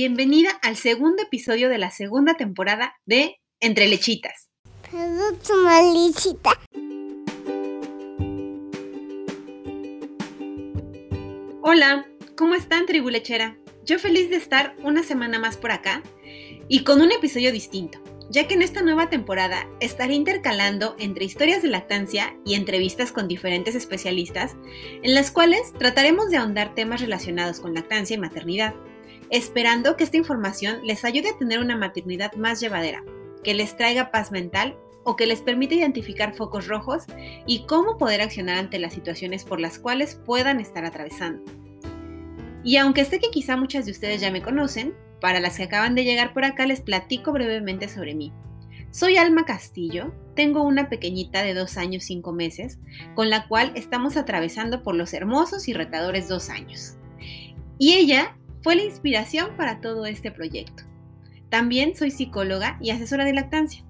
Bienvenida al segundo episodio de la segunda temporada de Entre Lechitas. Hola, ¿cómo están, tribu lechera? Yo feliz de estar una semana más por acá y con un episodio distinto, ya que en esta nueva temporada estaré intercalando entre historias de lactancia y entrevistas con diferentes especialistas, en las cuales trataremos de ahondar temas relacionados con lactancia y maternidad esperando que esta información les ayude a tener una maternidad más llevadera, que les traiga paz mental o que les permita identificar focos rojos y cómo poder accionar ante las situaciones por las cuales puedan estar atravesando. Y aunque sé que quizá muchas de ustedes ya me conocen, para las que acaban de llegar por acá les platico brevemente sobre mí. Soy Alma Castillo, tengo una pequeñita de dos años cinco meses, con la cual estamos atravesando por los hermosos y retadores dos años. Y ella fue la inspiración para todo este proyecto. También soy psicóloga y asesora de lactancia.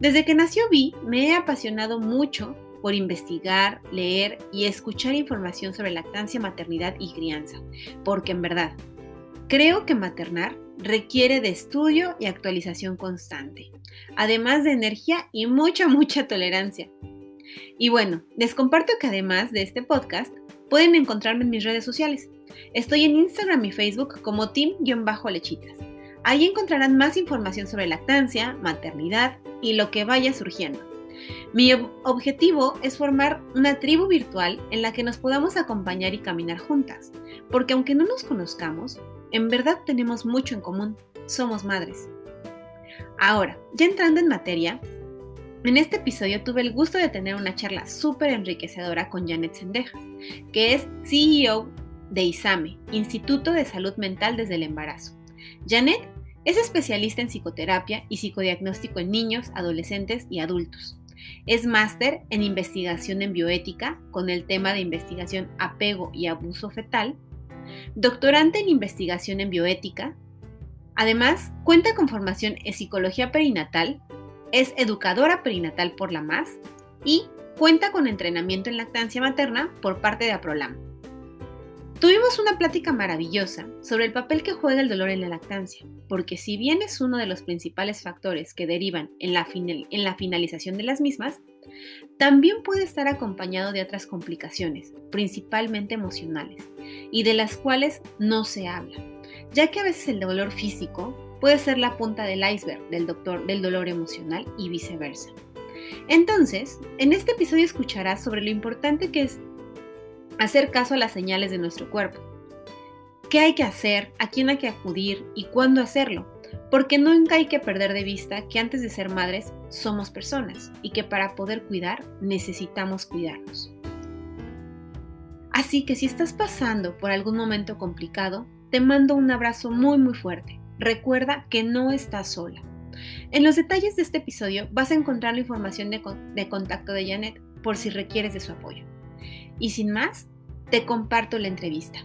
Desde que nació Vi, me he apasionado mucho por investigar, leer y escuchar información sobre lactancia, maternidad y crianza, porque en verdad, creo que maternar requiere de estudio y actualización constante, además de energía y mucha, mucha tolerancia. Y bueno, les comparto que además de este podcast, pueden encontrarme en mis redes sociales. Estoy en Instagram y Facebook como team-lechitas. Ahí encontrarán más información sobre lactancia, maternidad y lo que vaya surgiendo. Mi objetivo es formar una tribu virtual en la que nos podamos acompañar y caminar juntas, porque aunque no nos conozcamos, en verdad tenemos mucho en común, somos madres. Ahora, ya entrando en materia, en este episodio tuve el gusto de tener una charla súper enriquecedora con Janet Sendejas, que es CEO de ISAME, Instituto de Salud Mental desde el Embarazo. Janet es especialista en psicoterapia y psicodiagnóstico en niños, adolescentes y adultos. Es máster en investigación en bioética con el tema de investigación apego y abuso fetal, doctorante en investigación en bioética. Además, cuenta con formación en psicología perinatal, es educadora perinatal por la MAS y cuenta con entrenamiento en lactancia materna por parte de APROLAM. Tuvimos una plática maravillosa sobre el papel que juega el dolor en la lactancia, porque si bien es uno de los principales factores que derivan en la, finalización de las mismas, también puede estar acompañado de otras complicaciones, principalmente emocionales, y de las cuales no se habla, ya que a veces el dolor físico puede ser la punta del iceberg del, del dolor emocional y viceversa. Entonces, en este episodio escucharás sobre lo importante que es hacer caso a las señales de nuestro cuerpo. ¿Qué hay que hacer? ¿A quién hay que acudir? ¿Y cuándo hacerlo? Porque nunca hay que perder de vista que antes de ser madres somos personas y que para poder cuidar necesitamos cuidarnos. Así que si estás pasando por algún momento complicado, te mando un abrazo muy muy fuerte. Recuerda que no estás sola. En los detalles de este episodio vas a encontrar la información de, de contacto de Janet por si requieres de su apoyo. Y sin más, te comparto la entrevista.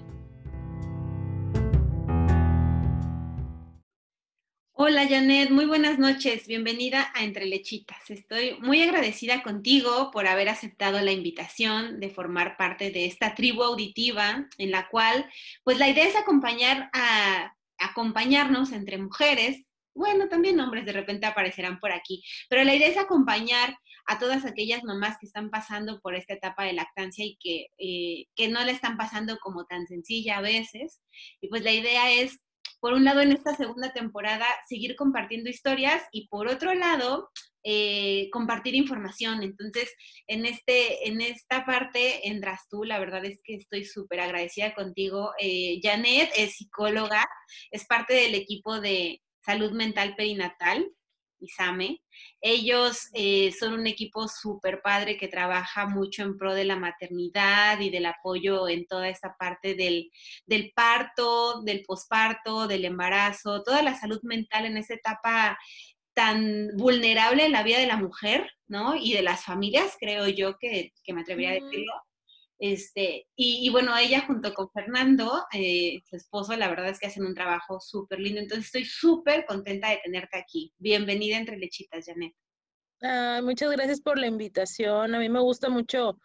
Hola Janet, muy buenas noches, bienvenida a Entre Lechitas. Estoy muy agradecida contigo por haber aceptado la invitación de formar parte de esta tribu auditiva en la cual, pues la idea es acompañar a acompañarnos entre mujeres, bueno, también hombres de repente aparecerán por aquí, pero la idea es acompañar a todas aquellas mamás que están pasando por esta etapa de lactancia y que, eh, que no le están pasando como tan sencilla a veces. Y pues la idea es, por un lado, en esta segunda temporada, seguir compartiendo historias y por otro lado, eh, compartir información. Entonces, en, este, en esta parte entras tú, la verdad es que estoy súper agradecida contigo. Eh, Janet es psicóloga, es parte del equipo de salud mental perinatal ISAME. Ellos eh, son un equipo súper padre que trabaja mucho en pro de la maternidad y del apoyo en toda esta parte del, del parto, del posparto, del embarazo, toda la salud mental en esa etapa tan vulnerable en la vida de la mujer, ¿no? Y de las familias, creo yo que, que me atrevería a decirlo. Este, y, bueno, ella junto con Fernando, eh, su esposo, la verdad es que hacen un trabajo súper lindo. Entonces estoy súper contenta de tenerte aquí. Bienvenida entre lechitas, Janet. muchas gracias por la invitación. A mí me gusta mucho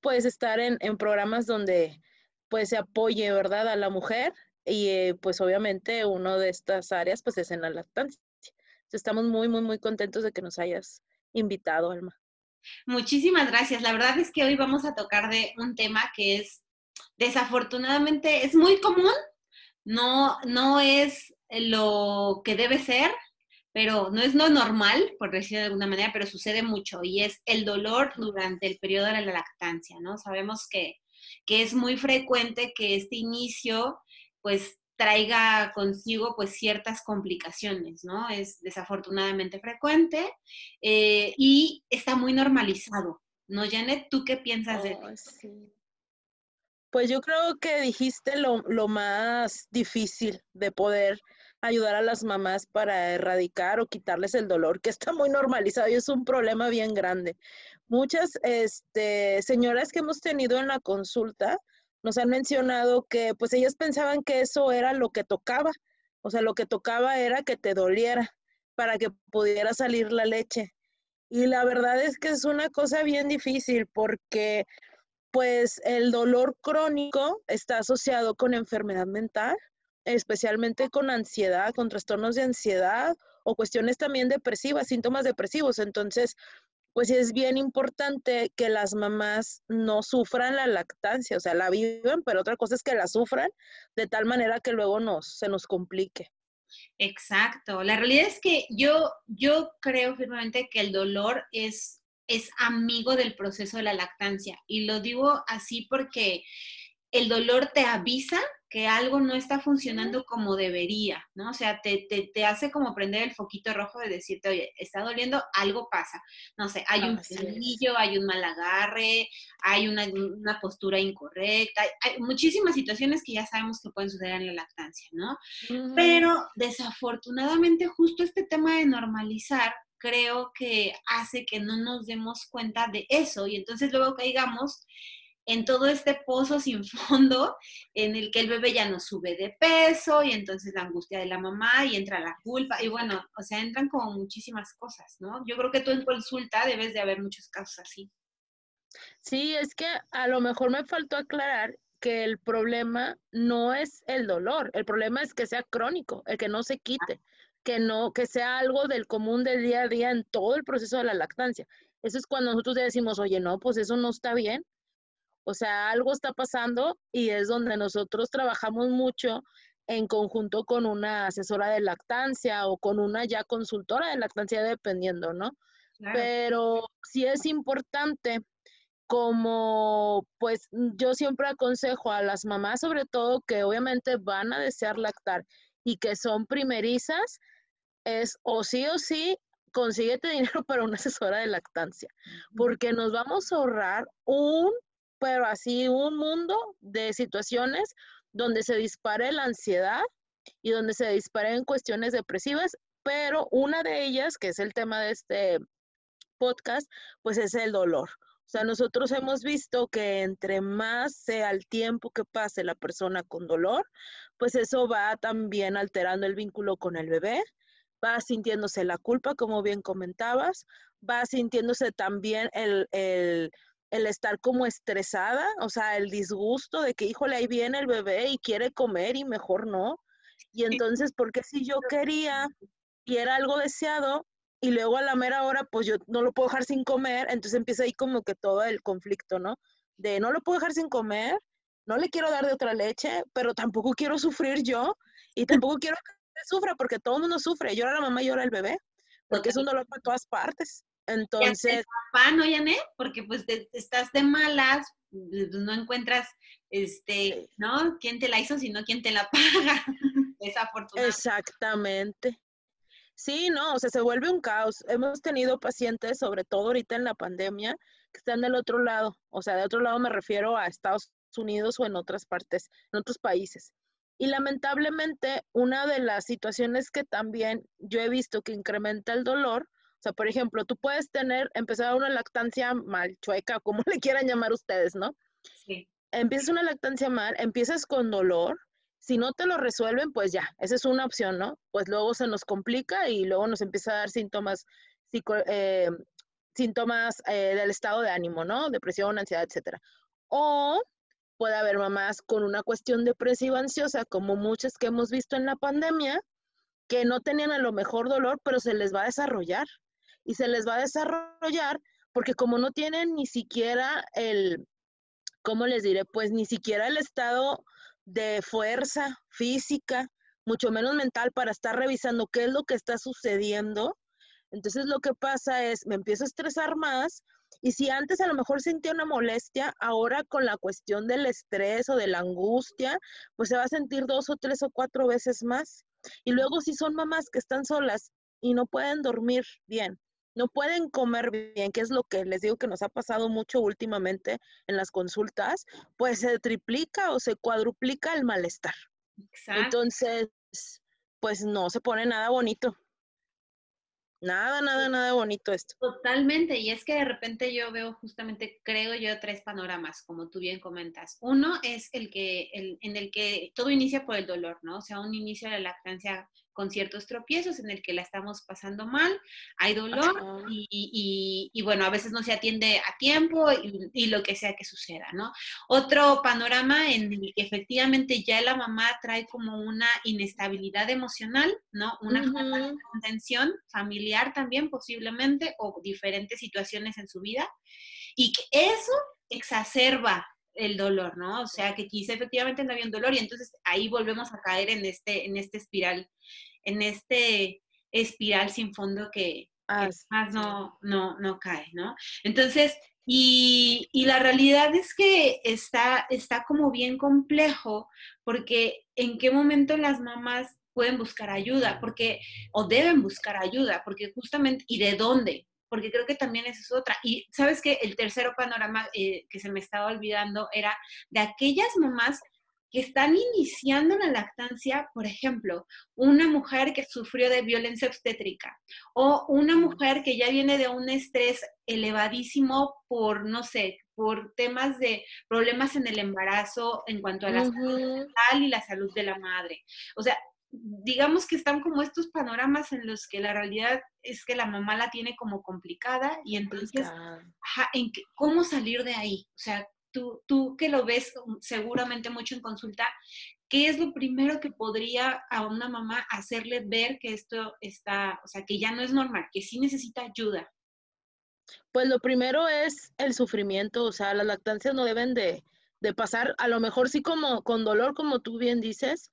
pues estar en, en programas donde pues se apoye, ¿verdad? A la mujer y eh, pues obviamente una de estas áreas pues es en la lactancia. estamos muy, muy, muy contentos de que nos hayas invitado, Alma. Muchísimas gracias. La verdad es que hoy vamos a tocar de un tema que es desafortunadamente es muy común, no, no es lo que debe ser, pero no es lo normal, por decirlo de alguna manera, pero sucede mucho y es el dolor durante el periodo de la lactancia, ¿no? Sabemos que, que es muy frecuente que este inicio, pues, traiga consigo pues ciertas complicaciones, ¿no? Es desafortunadamente frecuente eh, y está muy normalizado, ¿no, Janet? ¿Tú qué piensas de eso? Pues yo creo que dijiste lo, lo, más difícil de poder ayudar a las mamás para erradicar o quitarles el dolor, que está muy normalizado y es un problema bien grande. Muchas este, señoras que hemos tenido en la consulta, nos han mencionado que pues ellas pensaban que eso era lo que tocaba, o sea, lo que tocaba era que te doliera para que pudiera salir la leche. Y la verdad es que es una cosa bien difícil porque pues el dolor crónico está asociado con enfermedad mental, especialmente con ansiedad, con trastornos de ansiedad o cuestiones también depresivas, síntomas depresivos. Entonces, pues es bien importante que las mamás no sufran la lactancia, o sea, la viven, pero otra cosa es que la sufran de tal manera que luego nos, se nos complique. Exacto. La realidad es que yo, yo creo firmemente que el dolor es, es amigo del proceso de la lactancia. Y lo digo así porque el dolor te avisa que algo no está funcionando como debería, ¿no? O sea, te, te, hace como prender el foquito rojo de decirte, oye, está doliendo, algo pasa. No sé, hay un pelillo, hay un mal agarre, hay una, postura incorrecta, hay, muchísimas situaciones que ya sabemos que pueden suceder en la lactancia, ¿no? Pero desafortunadamente justo este tema de normalizar creo que hace que no nos demos cuenta de eso y entonces luego caigamos en todo este pozo sin fondo en el que el bebé ya no sube de peso y entonces la angustia de la mamá y entra la culpa y bueno, o sea, entran como muchísimas cosas, ¿no? Yo creo que tú en consulta debes de haber muchos casos así. Sí, es que a lo mejor me faltó aclarar que el problema no es el dolor, el problema es que sea crónico, el que no se quite, que no, que sea algo del común del día a día en todo el proceso de la lactancia. Eso es cuando nosotros decimos, oye, no, pues eso no está bien, o sea, algo está pasando y es donde nosotros trabajamos mucho en conjunto con una asesora de lactancia o con una ya consultora de lactancia, dependiendo, ¿no? Pero sí es importante como pues yo siempre aconsejo a las mamás sobre todo que obviamente van a desear lactar y que son primerizas, es o sí o sí consíguete dinero para una asesora de lactancia, porque nos vamos a ahorrar un pero así un mundo de situaciones donde se dispare la ansiedad y donde se disparen cuestiones depresivas, pero una de ellas, que es el tema de este podcast, pues es el dolor. O sea, nosotros hemos visto que entre más sea el tiempo que pase la persona con dolor, pues eso va también alterando el vínculo con el bebé, va sintiéndose la culpa, como bien comentabas, va sintiéndose también el, el el estar como estresada, o sea, el disgusto de que, híjole, ahí viene el bebé y quiere comer y mejor no. Y entonces, porque si yo quería y era algo deseado y luego a la mera hora, pues yo no lo puedo dejar sin comer, entonces empieza ahí como que todo el conflicto, ¿no? De no lo puedo dejar sin comer, no le quiero dar de otra leche, pero tampoco quiero sufrir yo y tampoco quiero que sufra porque todo el mundo sufre, llora la mamá y llora el bebé, porque es un dolor para todas partes. Entonces. papá, ¿no, Yané? Porque pues estás de malas, pues, no encuentras, este, ¿no? ¿Quién te la hizo, sino quién te la paga? Desafortunadamente. Exactamente. Sí, no, o sea, se vuelve un caos. Hemos tenido pacientes, sobre todo ahorita en la pandemia, que están del otro lado. O sea, de otro lado me refiero a Estados Unidos o en otras partes, en otros países. Y lamentablemente, una de las situaciones que también yo he visto que incrementa el dolor o sea, por ejemplo, tú puedes tener, empezar una lactancia mal, chueca, como le quieran llamar ustedes, ¿no? Sí. Empiezas una lactancia mal, empiezas con dolor, si no te lo resuelven, pues ya, esa es una opción, ¿no? Pues luego se nos complica y luego nos empieza a dar síntomas, eh, síntomas eh, del estado de ánimo, ¿no? Depresión, ansiedad, etcétera. O puede haber mamás con una cuestión depresiva ansiosa, como muchas que hemos visto en la pandemia, que no tenían a lo mejor dolor, pero se les va a desarrollar. Y se les va a desarrollar porque como no tienen ni siquiera el, ¿cómo les diré? Pues ni siquiera el estado de fuerza física, mucho menos mental para estar revisando qué es lo que está sucediendo. Entonces lo que pasa es, me empiezo a estresar más y si antes a lo mejor sentía una molestia, ahora con la cuestión del estrés o de la angustia, pues se va a sentir dos o tres o cuatro veces más. Y luego si son mamás que están solas y no pueden dormir bien, no pueden comer bien, que es lo que les digo que nos ha pasado mucho últimamente en las consultas, pues se triplica o se cuadruplica el malestar. Entonces, pues no se pone nada bonito. Nada, nada, nada bonito esto. Totalmente, y es que de repente yo veo justamente, creo yo, tres panoramas, como tú bien comentas. Uno es el que, el, en el que todo inicia por el dolor, ¿no? O sea, un inicio de la lactancia con ciertos tropiezos en el que la estamos pasando mal, hay dolor y, bueno, a veces no se atiende a tiempo y, lo que sea que suceda, ¿no? Otro panorama en el que efectivamente ya la mamá trae como una inestabilidad emocional, ¿no? Una tensión familiar también posiblemente o diferentes situaciones en su vida y que eso exacerba el dolor, ¿no? O sea, que quizá efectivamente no había un dolor y entonces ahí volvemos a caer en este, en este espiral en este espiral sin fondo que, más no, no, no cae, ¿no? Entonces, y, la realidad es que está, está como bien complejo, porque en qué momento las mamás pueden buscar ayuda, porque, o deben buscar ayuda, porque justamente, ¿y de dónde? Porque creo que también esa es otra. Y sabes que el tercero panorama eh, que se me estaba olvidando era de aquellas mamás que están iniciando la lactancia, por ejemplo, una mujer que sufrió de violencia obstétrica o una mujer que ya viene de un estrés elevadísimo por, no sé, por temas de problemas en el embarazo en cuanto a la salud mental y la salud de la madre. O sea, digamos que están como estos panoramas en los que la realidad es que la mamá la tiene como complicada y entonces, ¿en ¿cómo salir de ahí? O sea, tú, tú que lo ves seguramente mucho en consulta, ¿qué es lo primero que podría a una mamá hacerle ver que esto está, o sea, que ya no es normal, que sí necesita ayuda? Pues lo primero es el sufrimiento, o sea, las lactancias no deben de, de pasar, a lo mejor sí como con dolor, como tú bien dices,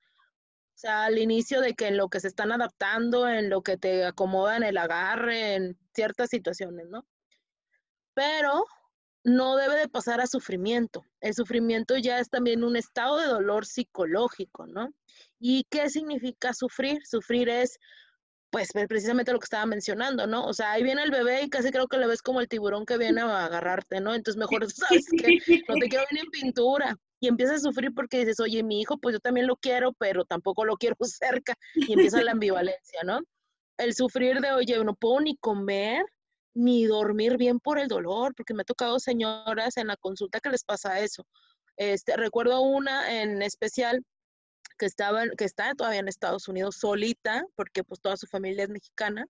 o sea, al inicio de que en lo que se están adaptando, en lo que te acomodan el agarre, en ciertas situaciones, ¿no? Pero no debe de pasar a sufrimiento. El sufrimiento ya es también un estado de dolor psicológico, ¿no? ¿Y qué significa sufrir? Sufrir es, pues, precisamente lo que estaba mencionando, ¿no? O sea, ahí viene el bebé y casi creo que le ves como el tiburón que viene a agarrarte, ¿no? Entonces mejor sabes que no te quiero venir en pintura. Y empiezas a sufrir porque dices, oye, mi hijo, pues yo también lo quiero, pero tampoco lo quiero cerca. Y empieza la ambivalencia, ¿no? El sufrir de, oye, no puedo ni comer, ni dormir bien por el dolor, porque me ha tocado señoras en la consulta que les pasa eso. Este, recuerdo una en especial que estaba, que está todavía en Estados Unidos solita, porque pues toda su familia es mexicana,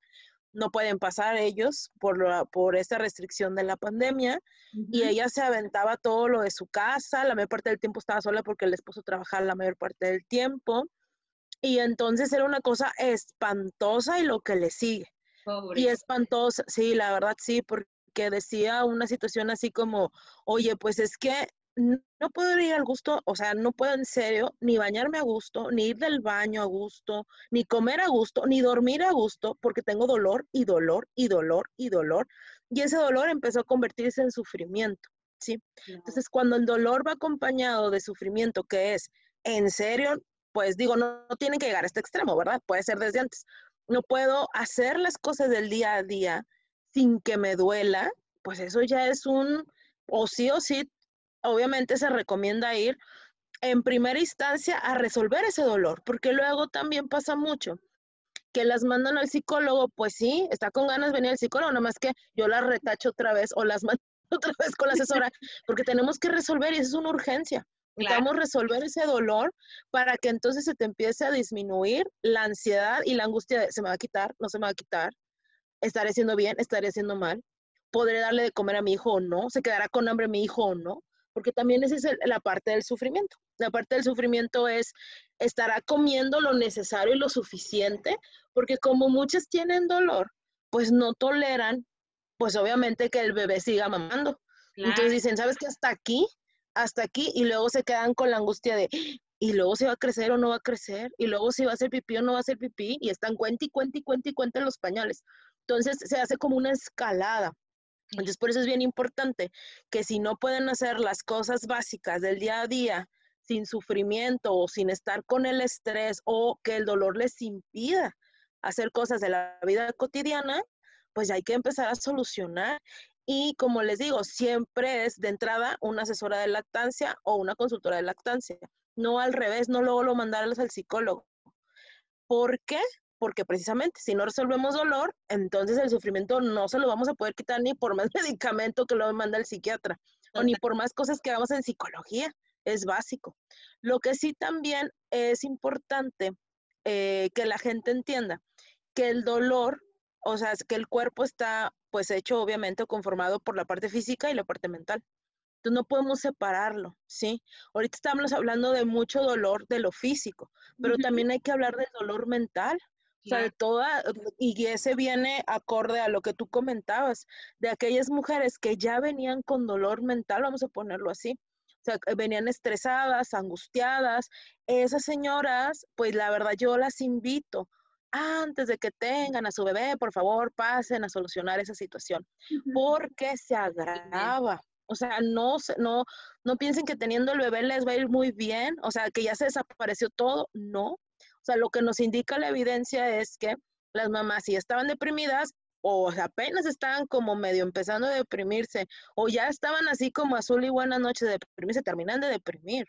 no pueden pasar ellos por, la, por esta restricción de la pandemia, y ella se aventaba todo lo de su casa, la mayor parte del tiempo estaba sola porque el esposo trabajaba la mayor parte del tiempo, y entonces era una cosa espantosa y lo que le sigue. Y espantosa, sí, la verdad sí, porque decía una situación así como, oye, pues es que no puedo ir al gusto, o sea, no puedo en serio ni bañarme a gusto, ni ir del baño a gusto, ni comer a gusto, ni dormir a gusto, porque tengo dolor y dolor y dolor y dolor. Y ese dolor empezó a convertirse en sufrimiento, ¿sí? Entonces, cuando el dolor va acompañado de sufrimiento, que es en serio, pues digo, no, no tienen que llegar a este extremo, ¿verdad? Puede ser desde antes, no puedo hacer las cosas del día a día sin que me duela, pues eso ya es un, o sí o sí, obviamente se recomienda ir en primera instancia a resolver ese dolor, porque luego también pasa mucho que las mandan al psicólogo, pues sí, está con ganas de venir al psicólogo, nomás que yo las retacho otra vez o las mando otra vez con la asesora, porque tenemos que resolver y eso es una urgencia. Necesitamos resolver ese dolor para que entonces se te empiece a disminuir la ansiedad y la angustia de se me va a quitar, no se me va a quitar, estaré haciendo bien, estaré haciendo mal, podré darle de comer a mi hijo o no, se quedará con hambre mi hijo o no, porque también esa es la parte del sufrimiento. La parte del sufrimiento es, estará comiendo lo necesario y lo suficiente, porque como muchas tienen dolor, pues no toleran, pues obviamente que el bebé siga mamando. Entonces dicen, ¿sabes qué? Hasta aquí, hasta aquí, y luego se quedan con la angustia de, y luego se va a crecer o no va a crecer, y luego si va a hacer pipí o no va a hacer pipí, y están cuenta y cuenta y cuenta y cuenta en los pañales. Entonces se hace como una escalada. Entonces por eso es bien importante que si no pueden hacer las cosas básicas del día a día sin sufrimiento o sin estar con el estrés o que el dolor les impida hacer cosas de la vida cotidiana, pues hay que empezar a solucionar. Y como les digo, siempre es de entrada una asesora de lactancia o una consultora de lactancia. No al revés, no luego lo mandarles al psicólogo. ¿Por qué? Porque precisamente si no resolvemos dolor, entonces el sufrimiento no se lo vamos a poder quitar ni por más medicamento que lo manda el psiquiatra o ni por más cosas que hagamos en psicología. Es básico. Lo que sí también es importante eh, que la gente entienda que el dolor, o sea, que el cuerpo está pues hecho obviamente conformado por la parte física y la parte mental. Entonces no podemos separarlo, ¿sí? Ahorita estamos hablando de mucho dolor de lo físico, pero también hay que hablar del dolor mental, sea, de toda, y ese viene acorde a lo que tú comentabas, de aquellas mujeres que ya venían con dolor mental, vamos a ponerlo así, o sea, venían estresadas, angustiadas. Esas señoras, pues la verdad yo las invito antes de que tengan a su bebé, por favor, pasen a solucionar esa situación, porque se agrava. O sea, no, no, no piensen que teniendo el bebé les va a ir muy bien, o sea, que ya se desapareció todo, no. Sea, lo que nos indica la evidencia es que las mamás, si estaban deprimidas, o apenas estaban como medio empezando a deprimirse, o ya estaban así como azul y buenas noches de deprimirse, terminan de deprimir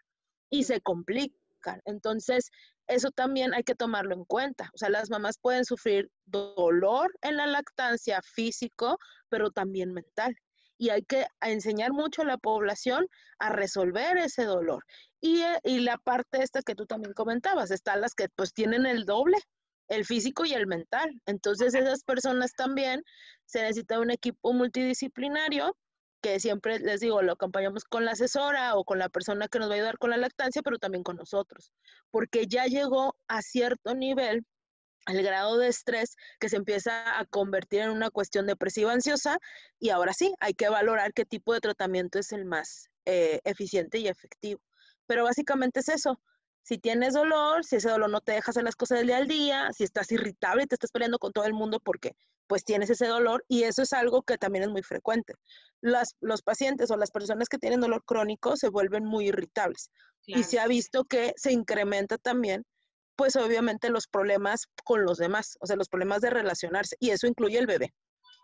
y se complican. Entonces, eso también hay que tomarlo en cuenta. O sea, las mamás pueden sufrir dolor en la lactancia físico, pero también mental. Y hay que enseñar mucho a la población a resolver ese dolor. Y, eh, y la parte esta que tú también comentabas, están las que pues tienen el doble, el físico y el mental. Entonces esas personas también se necesita un equipo multidisciplinario que siempre les digo, lo acompañamos con la asesora o con la persona que nos va a ayudar con la lactancia, pero también con nosotros, porque ya llegó a cierto nivel el grado de estrés que se empieza a convertir en una cuestión depresiva ansiosa y ahora sí, hay que valorar qué tipo de tratamiento es el más eh, eficiente y efectivo. Pero básicamente es eso, si tienes dolor, si ese dolor no te deja hacer las cosas del día al día, si estás irritable y te estás peleando con todo el mundo porque pues tienes ese dolor y eso es algo que también es muy frecuente. Las, los pacientes o las personas que tienen dolor crónico se vuelven muy irritables y se ha visto que se incrementa también pues obviamente los problemas con los demás, o sea, los problemas de relacionarse y eso incluye el bebé.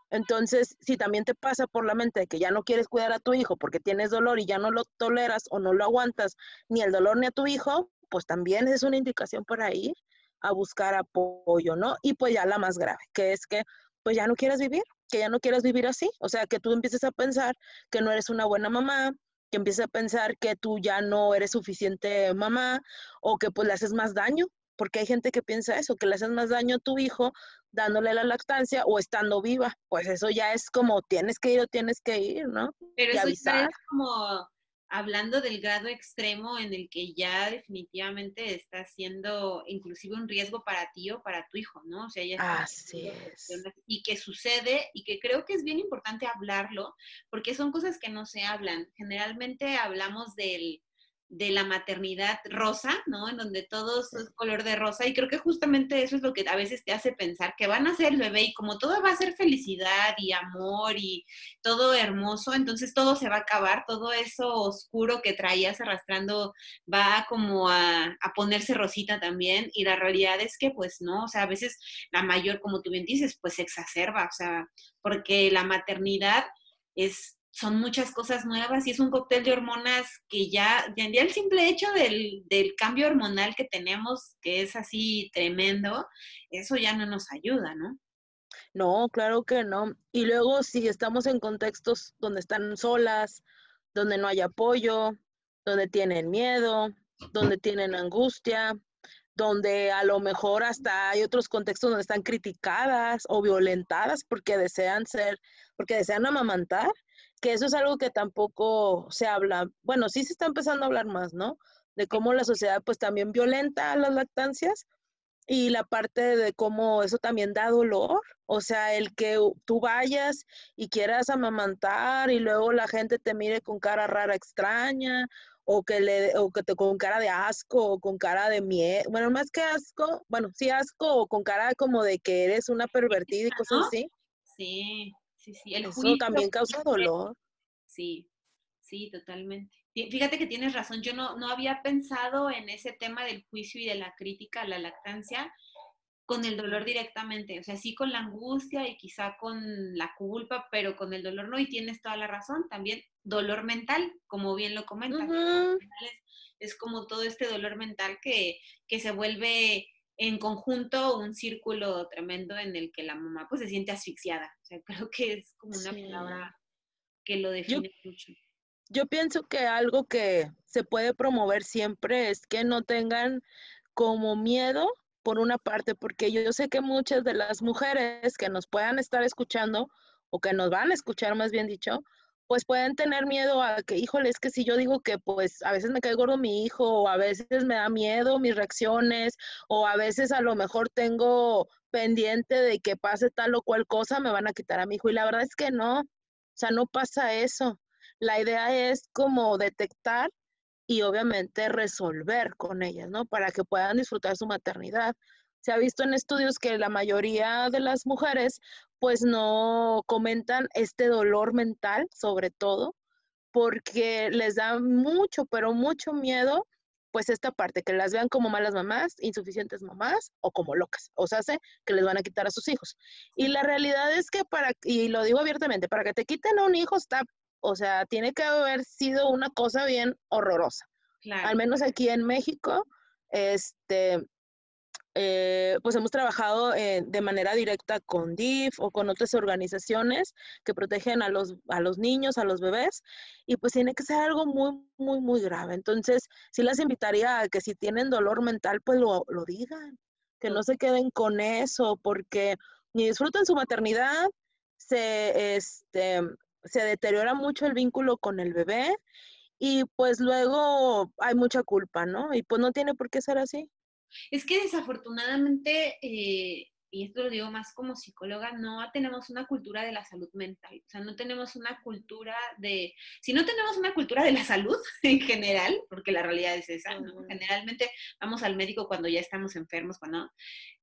Entonces, si también te pasa por la mente de que ya no quieres cuidar a tu hijo porque tienes dolor y ya no lo toleras o no lo aguantas, ni el dolor ni a tu hijo, pues también es una indicación para ir a buscar apoyo, ¿no? Y pues ya la más grave, que es que pues ya no quieres vivir, que ya no quieras vivir así, o sea, que tú empieces a pensar que no eres una buena mamá, que empieces a pensar que tú ya no eres suficiente mamá o que pues le haces más daño, porque hay gente que piensa eso, que le haces más daño a tu hijo dándole la lactancia o estando viva, pues eso ya es como tienes que ir o tienes que ir, ¿no? Pero eso es como hablando del grado extremo en el que ya definitivamente está siendo inclusive un riesgo para ti o para tu hijo, ¿no? O sea, ya Así es. Y que sucede y que creo que es bien importante hablarlo porque son cosas que no se hablan. Generalmente hablamos del de la maternidad rosa, ¿no? En donde todo es color de rosa y creo que justamente eso es lo que a veces te hace pensar que van a ser el bebé y como todo va a ser felicidad y amor y todo hermoso, entonces todo se va a acabar, todo eso oscuro que traías arrastrando va como a, a ponerse rosita también y la realidad es que pues no, o sea, a veces la mayor, como tú bien dices, pues se exacerba, o sea, porque la maternidad es son muchas cosas nuevas y es un cóctel de hormonas que ya, ya el simple hecho del, del, cambio hormonal que tenemos, que es así tremendo, eso ya no nos ayuda, ¿no? No, claro que no. Y luego si estamos en contextos donde están solas, donde no hay apoyo, donde tienen miedo, donde tienen angustia, donde a lo mejor hasta hay otros contextos donde están criticadas o violentadas porque desean ser, porque desean amamantar, que eso es algo que tampoco se habla, bueno, sí se está empezando a hablar más, ¿no? De cómo la sociedad pues también violenta las lactancias y la parte de cómo eso también da dolor, o sea, el que tú vayas y quieras amamantar y luego la gente te mire con cara rara extraña o que le o que te con cara de asco o con cara de miedo, bueno, más que asco, bueno, sí asco o con cara como de que eres una pervertida y cosas así. Sí, sí, sí, el Eso también causa dolor. Sí. Sí, totalmente. Fíjate que tienes razón, yo no, no había pensado en ese tema del juicio y de la crítica a la lactancia con el dolor directamente, o sea, sí con la angustia y quizá con la culpa, pero con el dolor no, y tienes toda la razón, también dolor mental, como bien lo comentas, es, como todo este dolor mental que, que se vuelve en conjunto un círculo tremendo en el que la mamá pues se siente asfixiada, o sea, creo que es como una palabra que lo define mucho. Yo pienso que algo que se puede promover siempre es que no tengan como miedo por una parte, porque yo sé que muchas de las mujeres que nos puedan estar escuchando o que nos van a escuchar más bien dicho, pues pueden tener miedo a que, híjole, es que si yo digo que pues a veces me cae gordo mi hijo, o a veces me da miedo mis reacciones, o a veces a lo mejor tengo pendiente de que pase tal o cual cosa, me van a quitar a mi hijo. Y la verdad es que no, o sea, no pasa eso. La idea es como detectar y obviamente resolver con ellas, ¿no? Para que puedan disfrutar su maternidad. Se ha visto en estudios que la mayoría de las mujeres pues no comentan este dolor mental, sobre todo, porque les da mucho, pero mucho miedo pues esta parte, que las vean como malas mamás, insuficientes mamás o como locas, o sea, hace que les van a quitar a sus hijos. Y la realidad es que para, y lo digo abiertamente, para que te quiten a un hijo está o sea, tiene que haber sido una cosa bien horrorosa. Al menos aquí en México, este, eh, pues hemos trabajado eh, de manera directa con DIF o con otras organizaciones que protegen a los, a los niños, a los bebés, y pues tiene que ser algo muy, muy, muy grave. Entonces, sí las invitaría a que si tienen dolor mental, pues lo, lo digan, que no se queden con eso, porque ni disfrutan su maternidad, se, este, se deteriora mucho el vínculo con el bebé y pues luego hay mucha culpa, ¿no? Y pues no tiene por qué ser así. Es que desafortunadamente, eh, y esto lo digo más como psicóloga, no tenemos una cultura de la salud mental, o sea, no tenemos una cultura de, si no tenemos una cultura de la salud en general, porque la realidad es esa, ¿no? Generalmente vamos al médico cuando ya estamos enfermos, cuando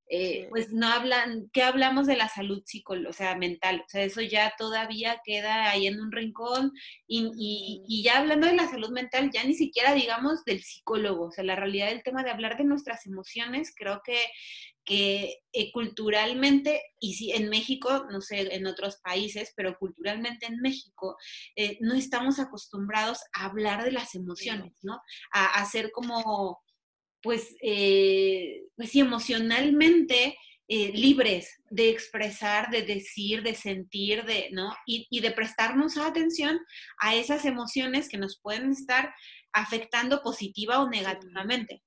eh, pues no hablan, ¿qué hablamos de la salud psicológica, o sea, mental? O sea, eso ya todavía queda ahí en un rincón y, y, ya hablando de la salud mental, ya ni siquiera digamos del psicólogo, o sea, la realidad del tema de hablar de nuestras emociones, creo que, que eh, culturalmente, y si en México, no sé, en otros países, pero culturalmente en México, eh, no estamos acostumbrados a hablar de las emociones, ¿no? A hacer como pues, eh, pues emocionalmente eh, libres de expresar, de decir, de sentir, de, ¿no? Y, de prestarnos atención a esas emociones que nos pueden estar afectando positiva o negativamente.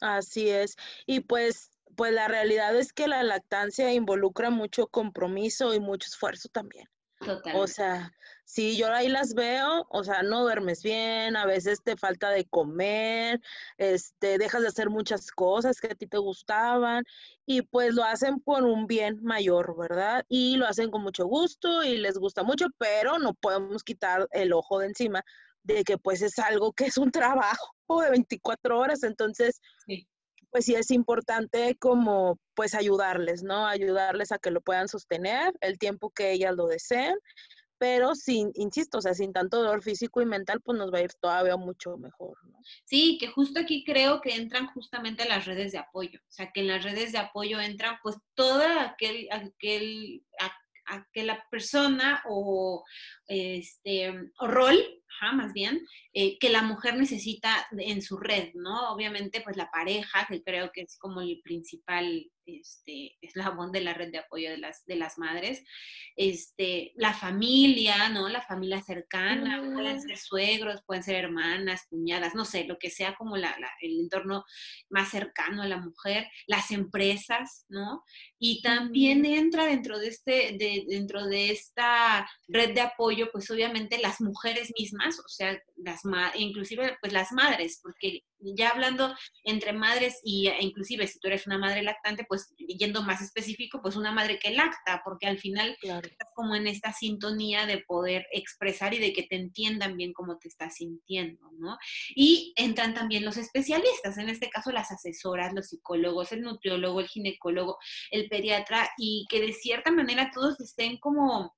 Así es. Y pues, pues la realidad es que la lactancia involucra mucho compromiso y mucho esfuerzo también. Total. O sea, si yo ahí las veo, o sea, no duermes bien, a veces te falta de comer, este, dejas de hacer muchas cosas que a ti te gustaban y pues lo hacen por un bien mayor, ¿verdad? Y lo hacen con mucho gusto y les gusta mucho, pero no podemos quitar el ojo de encima de que pues es algo que es un trabajo de 24 horas, entonces pues sí es importante como pues ayudarles, ¿no? Ayudarles a que lo puedan sostener el tiempo que ellas lo deseen pero sin, insisto, o sea, sin tanto dolor físico y mental, pues nos va a ir todavía mucho mejor, ¿no? Sí, que justo aquí creo que entran justamente las redes de apoyo, o sea, que en las redes de apoyo entran pues toda aquel, aquel, persona o, este, o rol, más bien, eh, que la mujer necesita en su red, ¿no? Obviamente, pues la pareja, que creo que es como el principal este, eslabón de la red de apoyo de las, de las madres, este, la familia, ¿no? La familia cercana, pueden ser suegros, pueden ser hermanas, cuñadas, no sé, lo que sea como la, el entorno más cercano a la mujer, las empresas, ¿no? Y también entra dentro de, este, de, dentro de esta red de apoyo, pues obviamente las mujeres mismas, o sea, las inclusive pues las madres, porque ya hablando entre madres y e inclusive si tú eres una madre lactante, pues yendo más específico, pues una madre que lacta, porque al final estás como en esta sintonía de poder expresar y de que te entiendan bien cómo te estás sintiendo, ¿no? Y entran también los especialistas, en este caso las asesoras, los psicólogos, el nutriólogo, el ginecólogo, el pediatra, y que de cierta manera todos estén como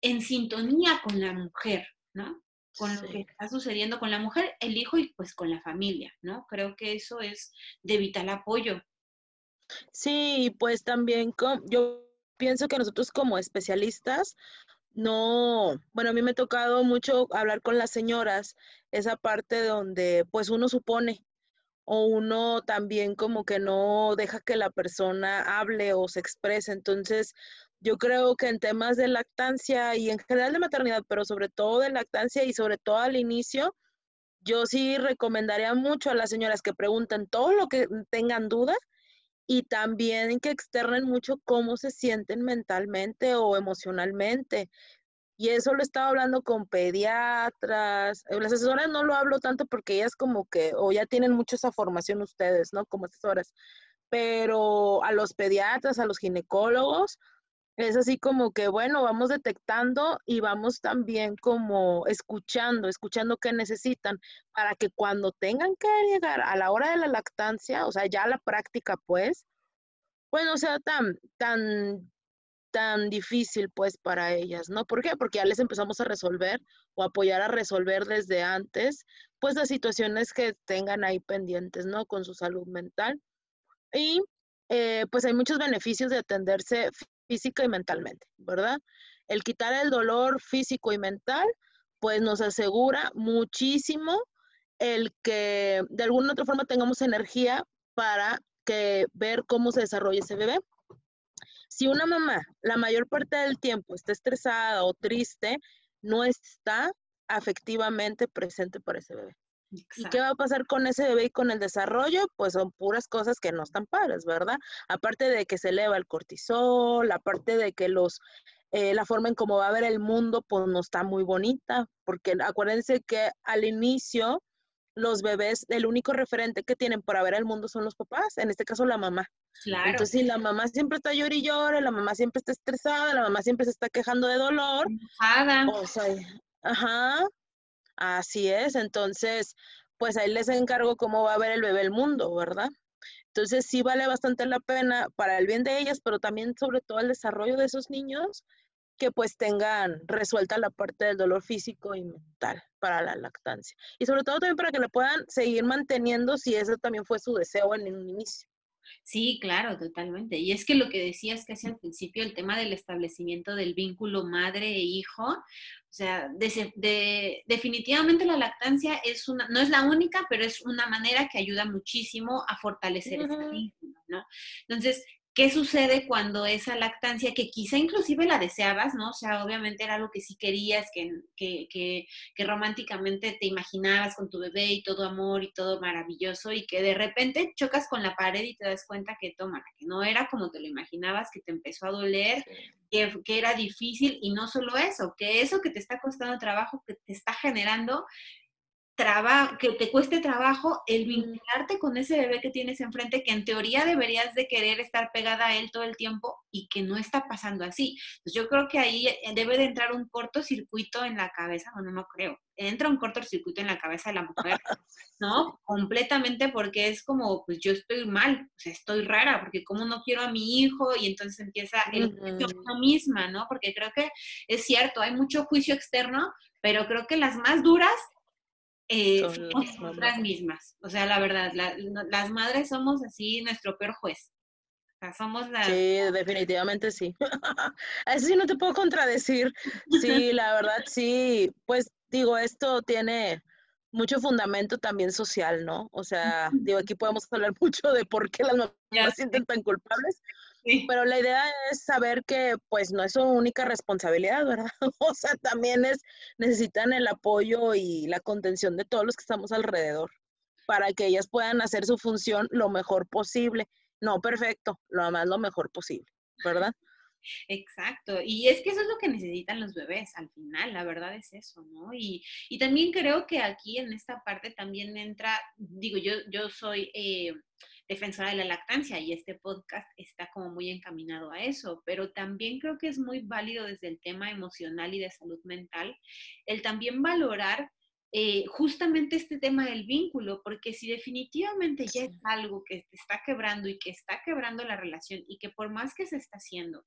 en sintonía con la mujer, ¿no? Con lo que está sucediendo con la mujer, el hijo y pues con la familia, ¿no? Creo que eso es de vital apoyo. Sí, pues también yo pienso que nosotros como especialistas, no, bueno, a mí me ha tocado mucho hablar con las señoras, esa parte donde pues uno supone o uno también como que no deja que la persona hable o se exprese. Entonces, yo creo que en temas de lactancia y en general de maternidad, pero sobre todo de lactancia y sobre todo al inicio, yo sí recomendaría mucho a las señoras que pregunten todo lo que tengan duda y también que externen mucho cómo se sienten mentalmente o emocionalmente. Y eso lo estaba hablando con pediatras. Eh, las asesoras no lo hablo tanto porque ellas como que, o ya tienen mucho esa formación ustedes, ¿no? Como asesoras. Pero a los pediatras, a los ginecólogos, es así como que, bueno, vamos detectando y vamos también como escuchando, escuchando qué necesitan para que cuando tengan que llegar a la hora de la lactancia, o sea, ya la práctica, pues, pues no sea tan, tan, tan difícil, pues, para ellas, ¿no? ¿Por qué? Porque ya les empezamos a resolver o apoyar a resolver desde antes, pues, las situaciones que tengan ahí pendientes, ¿no? Con su salud mental. Y eh, pues hay muchos beneficios de atenderse física y mentalmente, ¿verdad? El quitar el dolor físico y mental, pues nos asegura muchísimo el que de alguna otra forma tengamos energía para que ver cómo se desarrolla ese bebé. Si una mamá la mayor parte del tiempo está estresada o triste, no está afectivamente presente para ese bebé. ¿Y qué va a pasar con ese bebé y con el desarrollo? Pues son puras cosas que no están padres, ¿verdad? Aparte de que se eleva el cortisol, aparte de que los, eh, la forma en cómo va a ver el mundo, pues no está muy bonita, porque acuérdense que al inicio los bebés, el único referente que tienen para ver el mundo son los papás, en este caso la mamá. Claro. Entonces, si la mamá siempre está llorando y llora, la mamá siempre está estresada, la mamá siempre se está quejando de dolor. Enojada. O sea, ajá, Así es, entonces, pues ahí les encargo cómo va a ver el bebé el mundo, ¿verdad? Entonces sí vale bastante la pena para el bien de ellas, pero también sobre todo el desarrollo de esos niños que pues tengan resuelta la parte del dolor físico y mental para la lactancia. Y sobre todo también para que la puedan seguir manteniendo si eso también fue su deseo en un inicio. Sí, claro, totalmente. Y es que lo que decías casi al principio, el tema del establecimiento del vínculo madre e hijo, o sea, de, definitivamente la lactancia es una, no es la única, pero es una manera que ayuda muchísimo a fortalecer ese vínculo, ¿no? Entonces, ¿Qué sucede cuando esa lactancia, que quizá inclusive la deseabas, ¿no? O sea, obviamente era algo que sí querías, que, que, que, que, románticamente te imaginabas con tu bebé y todo amor y todo maravilloso, y que de repente chocas con la pared y te das cuenta que toma, que no era como te lo imaginabas, que te empezó a doler, que, que era difícil, y no solo eso, que eso que te está costando trabajo, que te está generando que te cueste trabajo el vincularte con ese bebé que tienes enfrente, que en teoría deberías de querer estar pegada a él todo el tiempo y que no está pasando así. Pues yo creo que ahí eh, debe de entrar un cortocircuito en la cabeza, bueno, no creo, entra un cortocircuito en la cabeza de la mujer, ¿no? Completamente porque es como, pues yo estoy mal, sea, estoy rara, porque como no quiero a mi hijo y entonces empieza el juicio misma, ¿no? Porque creo que es cierto, hay mucho juicio externo, pero creo que las más duras eh, somos las mismas. O sea, la verdad, las madres somos así nuestro peor juez. O sea, somos las... Sí, definitivamente sí. Eso sí no te puedo contradecir. Sí, la verdad sí. Pues digo, esto tiene mucho fundamento también social, ¿no? O sea, digo, aquí podemos hablar mucho de por qué las mamás se sienten tan culpables, pero la idea es saber que pues no es su única responsabilidad, ¿verdad? O sea, también es, necesitan el apoyo y la contención de todos los que estamos alrededor para que ellas puedan hacer su función lo mejor posible. No perfecto, lo más lo mejor posible, ¿verdad? Exacto, y es que eso es lo que necesitan los bebés al final, la verdad es eso, ¿no? Y, y también creo que aquí en esta parte también entra, digo, yo, yo soy eh, defensora de la lactancia y este podcast está como muy encaminado a eso, pero también creo que es muy válido desde el tema emocional y de salud mental el también valorar eh, justamente este tema del vínculo, porque si definitivamente ya es algo que te está quebrando y que está quebrando la relación y que por más que se está haciendo,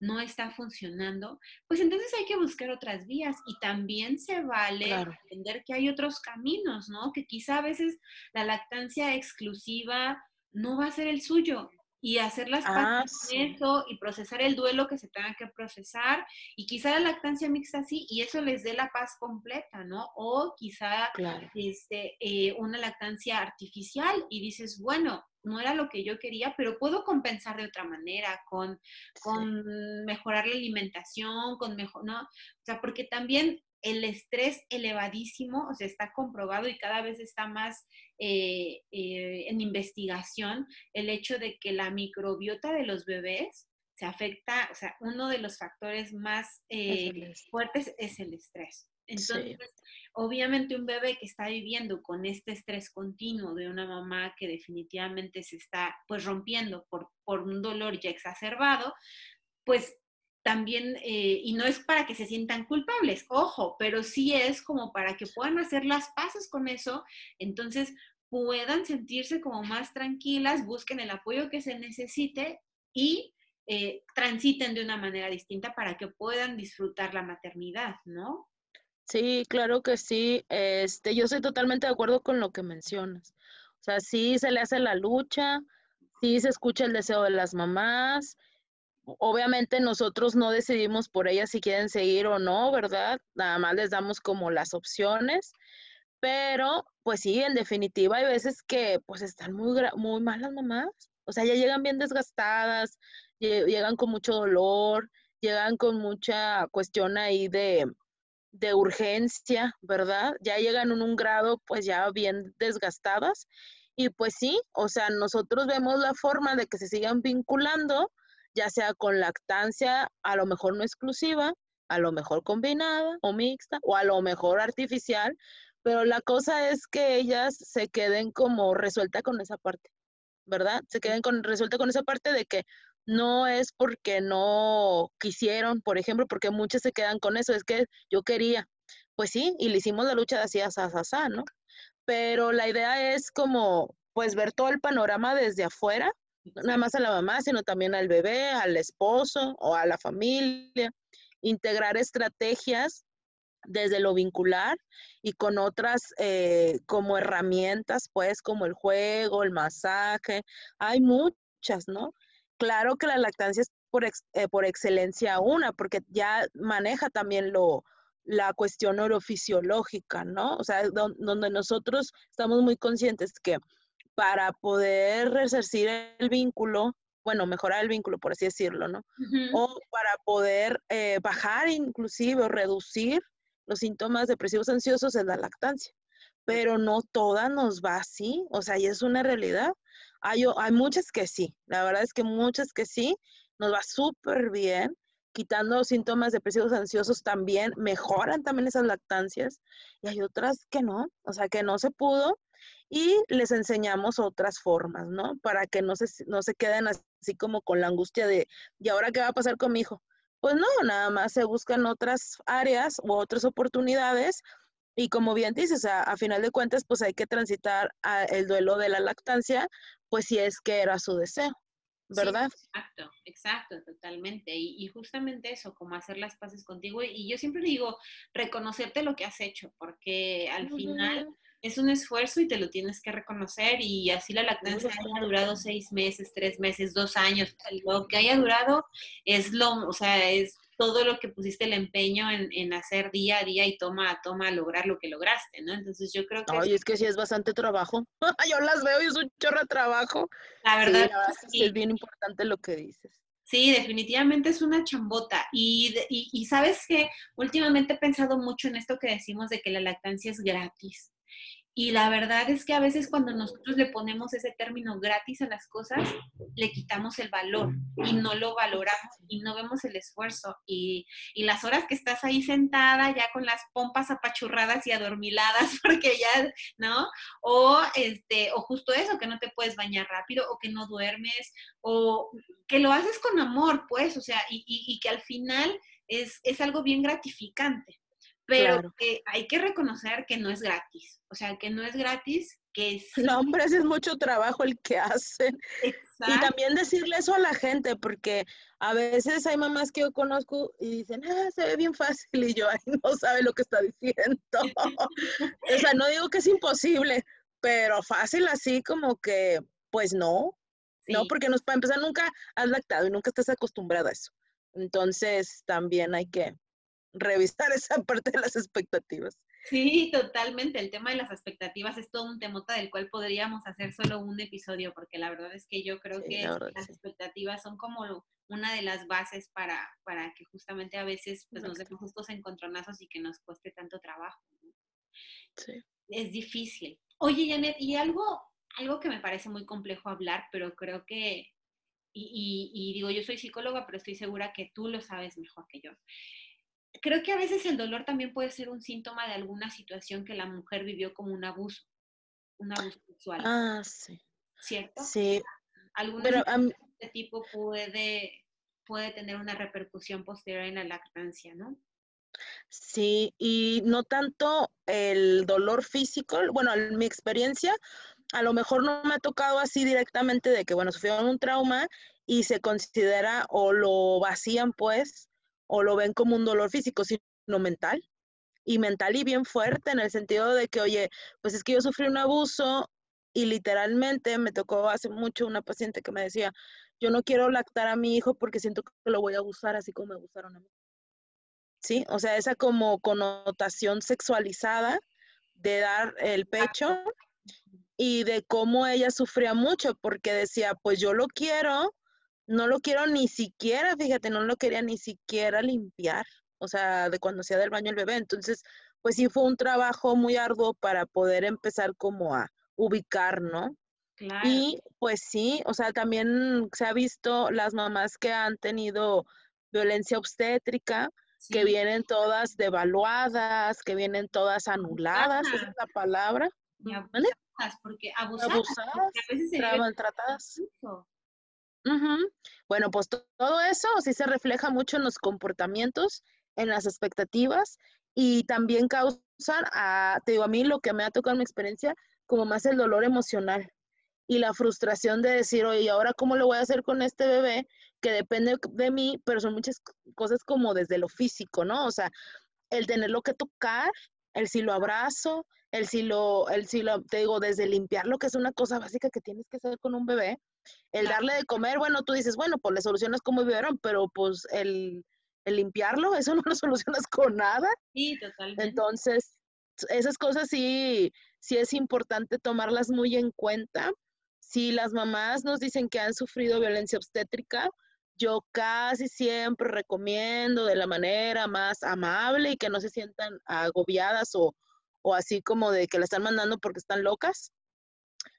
no está funcionando, pues entonces hay que buscar otras vías y también se vale entender que hay otros caminos, ¿no? Que quizá a veces la lactancia exclusiva no va a ser el suyo y hacer las ah, eso y procesar el duelo que se tenga que procesar y quizá la lactancia mixta sí y eso les dé la paz completa, ¿no? O quizá este, eh, una lactancia artificial y dices, bueno, no era lo que yo quería, pero puedo compensar de otra manera, con, con mejorar la alimentación, con mejor, ¿no? O sea, porque también el estrés elevadísimo, o sea, está comprobado y cada vez está más eh, eh, en investigación el hecho de que la microbiota de los bebés se afecta, o sea, uno de los factores más eh, fuertes es el estrés. Entonces, obviamente un bebé que está viviendo con este estrés continuo de una mamá que definitivamente se está pues rompiendo por, por un dolor ya exacerbado, pues también, eh, y no es para que se sientan culpables, ojo, pero sí es como para que puedan hacer las paces con eso, entonces puedan sentirse como más tranquilas, busquen el apoyo que se necesite y eh, transiten de una manera distinta para que puedan disfrutar la maternidad, ¿no? Sí, claro que sí. Este, yo estoy totalmente de acuerdo con lo que mencionas. O sea, sí se le hace la lucha, sí se escucha el deseo de las mamás, obviamente nosotros no decidimos por ellas si quieren seguir o no, ¿verdad? Nada más les damos como las opciones, pero pues sí, en definitiva hay veces que pues están muy, muy mal las mamás, o sea, ya llegan bien desgastadas, llegan con mucho dolor, llegan con mucha cuestión ahí de, de urgencia, ¿verdad? Ya llegan en un grado pues ya bien desgastadas y pues sí, o sea, nosotros vemos la forma de que se sigan vinculando, ya sea con lactancia, a lo mejor no exclusiva, a lo mejor combinada o mixta, o a lo mejor artificial, pero la cosa es que ellas se queden como resuelta con esa parte, ¿verdad? Se queden con, resuelta con esa parte de que no es porque no quisieron, por ejemplo, porque muchas se quedan con eso, es que yo quería. Pues sí, y le hicimos la lucha de así a sa, ¿no? Pero la idea es como, pues, ver todo el panorama desde afuera nada más a la mamá, sino también al bebé, al esposo o a la familia. Integrar estrategias desde lo vincular y con otras eh, como herramientas, pues como el juego, el masaje, hay muchas, ¿no? Claro que la lactancia es por, eh, por excelencia una, porque ya maneja también lo, la cuestión neurofisiológica, ¿no? O sea, donde nosotros estamos muy conscientes que para poder resarcir el vínculo, bueno, mejorar el vínculo, por así decirlo, ¿no? O para poder eh, bajar inclusive o reducir los síntomas depresivos ansiosos en la lactancia. Pero no toda nos va así, o sea, y es una realidad. Hay, hay muchas que sí, la verdad es que muchas que sí, nos va súper bien, quitando síntomas depresivos ansiosos también, mejoran también esas lactancias, y hay otras que no, o sea, que no se pudo, y les enseñamos otras formas, ¿no? Para que no se, no se queden así como con la angustia de, ¿y ahora qué va a pasar con mi hijo? Pues no, nada más se buscan otras áreas u otras oportunidades y como bien dices, a, a final de cuentas, pues hay que transitar el duelo de la lactancia, pues si es que era su deseo. ¿verdad? exacto, exacto, totalmente. Y, justamente eso, como hacer las paces contigo. Y, yo siempre digo, reconocerte lo que has hecho, porque al final es un esfuerzo y te lo tienes que reconocer y así la lactancia haya durado seis meses, tres meses, dos años, lo que haya durado es lo, o sea, es todo lo que pusiste el empeño en, hacer día a día y toma a toma a lograr lo que lograste, ¿no? Entonces yo creo que... Ay, es, que sí es bastante trabajo. yo las veo y es un chorro de trabajo. La verdad, sí, es bien importante lo que dices. Sí, definitivamente es una chambota. Y, y, y sabes que últimamente he pensado mucho en esto que decimos de que la lactancia es gratis. Y la verdad es que a veces cuando nosotros le ponemos ese término gratis a las cosas, le quitamos el valor y no lo valoramos y no vemos el esfuerzo. Y, y las horas que estás ahí sentada ya con las pompas apachurradas y adormiladas porque ya, ¿no? O, este, o justo eso, que no te puedes bañar rápido o que no duermes o que lo haces con amor, pues, o sea, y, y, que al final es, es algo bien gratificante pero hay que reconocer que no es gratis, o sea, que no es gratis, que es... No, hombre, es mucho trabajo el que hacen. Y también decirle eso a la gente, porque a veces hay mamás que yo conozco y dicen, ah, se ve bien fácil, y yo, ay, no sabe lo que está diciendo. o sea, no digo que es imposible, pero fácil así como que, pues no, no, porque nos, para empezar nunca has lactado y nunca estás acostumbrada a eso. Entonces, también hay que, revisar esa parte de las expectativas. Sí, totalmente. El tema de las expectativas es todo un temota del cual podríamos hacer solo un episodio, porque la verdad es que yo creo que las expectativas son como una de las bases para, para que justamente a veces pues, nos demos estos encontronazos y que nos cueste tanto trabajo. Sí. Es difícil. Oye, Janet, y algo, algo que me parece muy complejo hablar, pero creo que, y, y digo, yo soy psicóloga, pero estoy segura que tú lo sabes mejor que yo creo que a veces el dolor también puede ser un síntoma de alguna situación que la mujer vivió como un abuso, un abuso sexual. Ah, sí. ¿Cierto? Sí. Alguna Pero, de este tipo puede, puede tener una repercusión posterior en la lactancia, ¿no? Sí, y no tanto el dolor físico, bueno, en mi experiencia, a lo mejor no me ha tocado así directamente de que, bueno, sufrieron un trauma y se considera o lo vacían pues o lo ven como un dolor físico, sino mental. Y mental y bien fuerte en el sentido de que, oye, pues es que yo sufrí un abuso y literalmente me tocó hace mucho una paciente que me decía, yo no quiero lactar a mi hijo porque siento que lo voy a abusar así como me abusaron a mí. ¿Sí? O sea, esa como connotación sexualizada de dar el pecho y de cómo ella sufría mucho porque decía, pues yo lo quiero, no lo quiero ni siquiera, fíjate, no lo quería ni siquiera limpiar, o sea, de cuando hacía del baño el bebé. Entonces, pues sí fue un trabajo muy arduo para poder empezar como a ubicar, ¿no? Claro. Y pues sí, o sea, también se ha visto las mamás que han tenido violencia obstétrica, que vienen todas devaluadas, que vienen todas anuladas, esa es la palabra. porque abusadas, porque a veces se maltratadas. Bueno, pues todo eso sí se refleja mucho en los comportamientos, en las expectativas y también causan, a, te digo, a mí lo que me ha tocado en mi experiencia, como más el dolor emocional y la frustración de decir, oye, ahora cómo lo voy a hacer con este bebé? Que depende de mí, pero son muchas cosas como desde lo físico, ¿no? O sea, el tenerlo que tocar, el si lo abrazo, el si lo, el si lo, te digo, desde limpiarlo, que es una cosa básica que tienes que hacer con un bebé, el darle de comer, bueno, tú dices, bueno, pues le solucionas como vivieron, pero pues el, limpiarlo, eso no lo solucionas con nada. Sí, totalmente. Entonces, esas cosas sí, sí es importante tomarlas muy en cuenta. Si las mamás nos dicen que han sufrido violencia obstétrica, yo casi siempre recomiendo de la manera más amable y que no se sientan agobiadas o, o así como de que la están mandando porque están locas.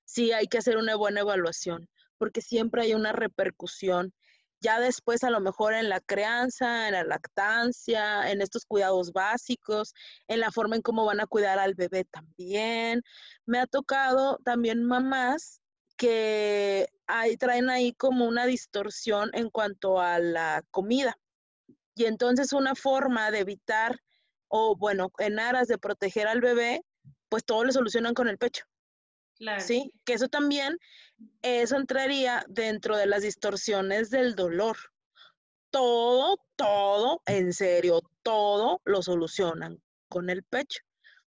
Sí, hay que hacer una buena evaluación porque siempre hay una repercusión. Ya después a lo mejor en la crianza, en la lactancia, en estos cuidados básicos, en la forma en cómo van a cuidar al bebé también. Me ha tocado también mamás que hay, traen ahí como una distorsión en cuanto a la comida. Y entonces una forma de evitar, o bueno, en aras de proteger al bebé, pues todo lo solucionan con el pecho. Sí, que eso también, eso entraría dentro de las distorsiones del dolor. Todo, todo, en serio, todo lo solucionan con el pecho.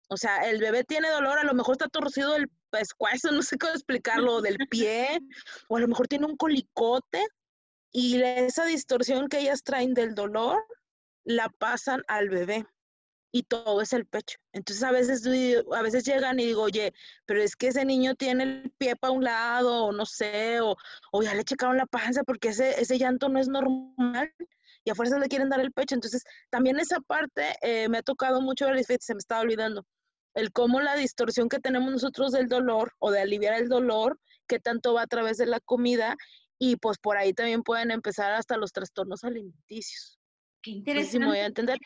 O sea, el bebé tiene dolor, a lo mejor está torcido el pescuezo, no sé cómo explicarlo, del pie, o a lo mejor tiene un colicote, y esa distorsión que ellas traen del dolor, la pasan al bebé y todo es el pecho. Entonces a veces, a veces llegan y digo, oye, pero es que ese niño tiene el pie para un lado, o no sé, o, o ya le checaron la panza porque ese, ese llanto no es normal y a fuerza le quieren dar el pecho. Entonces también esa parte eh, me ha tocado mucho se me estaba olvidando, el cómo la distorsión que tenemos nosotros del dolor o de aliviar el dolor, que tanto va a través de la comida y pues por ahí también pueden empezar hasta los trastornos alimenticios. Qué interesante. No me voy a entender.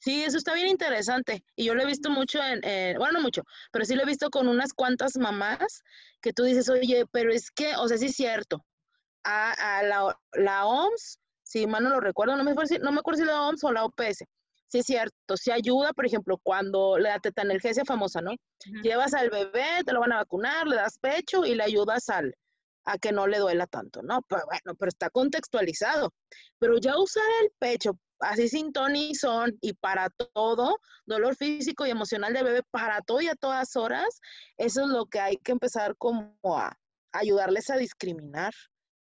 Sí, eso está bien interesante. Y yo lo he visto mucho en, bueno, no mucho, pero sí lo he visto con unas cuantas mamás que tú dices, oye, pero es que, o sea, sí es cierto. A, la, la, OMS, si mal no lo recuerdo, no me, acuerdo si, no me acuerdo si la OMS o la OPS. Sí es cierto, si ayuda, por ejemplo, cuando la tetanalgesia famosa, ¿no? Llevas al bebé, te lo van a vacunar, le das pecho y le ayudas al, a que no le duela tanto, ¿no? Pero bueno, pero está contextualizado. Pero ya usar el pecho así sin son y para todo, dolor físico y emocional del bebé para todo y a todas horas, eso es lo que hay que empezar como a ayudarles a discriminar.